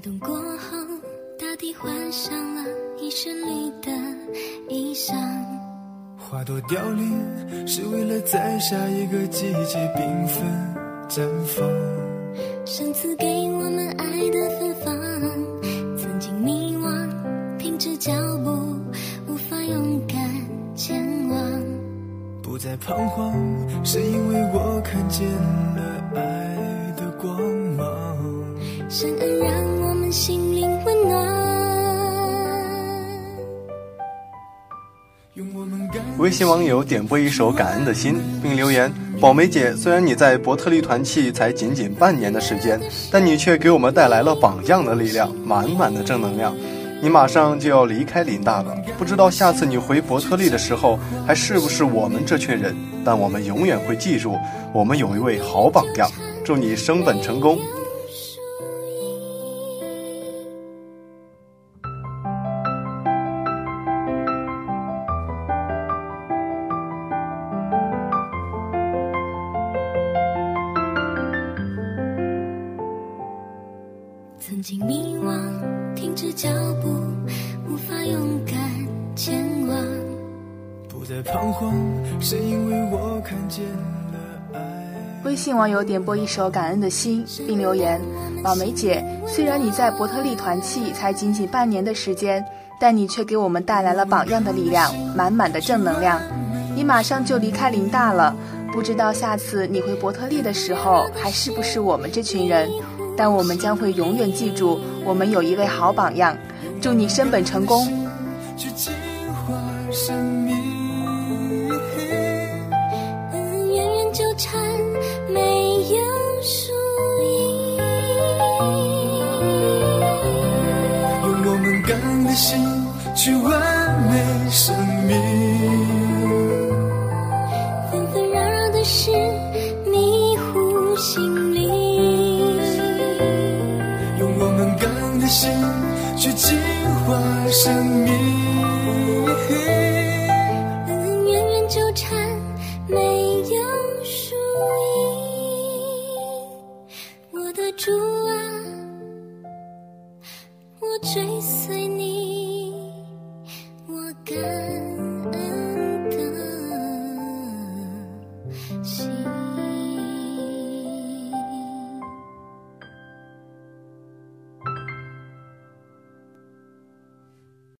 冬过后，大地换上了一身绿的衣裳。花朵凋零，是为了在下一个季节缤纷绽放。上次给我们爱的芬芳，曾经迷惘，停止脚步，无法勇敢前往。不再彷徨，是因为我看见微信网友点播一首《感恩的心》，并留言：“宝梅姐，虽然你在伯特利团契才仅仅半年的时间，但你却给我们带来了榜样的力量，满满的正能量。你马上就要离开林大了，不知道下次你回伯特利的时候还是不是我们这群人，但我们永远会记住，我们有一位好榜样。祝你升本成功！”曾经迷惘，停止脚步，无法勇敢前往。不再彷徨，是因为我看见了爱。微信网友点播一首《感恩的心》，并留言：“老梅姐，虽然你在伯特利团契才仅仅半年的时间，但你却给我们带来了榜样的力量，满满的正能量。你马上就离开林大了，不知道下次你回伯特利的时候还是不是我们这群人，但我们将会永远记住，我们有一位好榜样。祝你升本成功！去净化生命。恩怨怨纠缠，没有输赢。用我们感恩的心去完美生命。纷纷扰扰的事迷糊心去净化生命。恩怨怨纠缠，没有输赢。我的主啊，我追随你。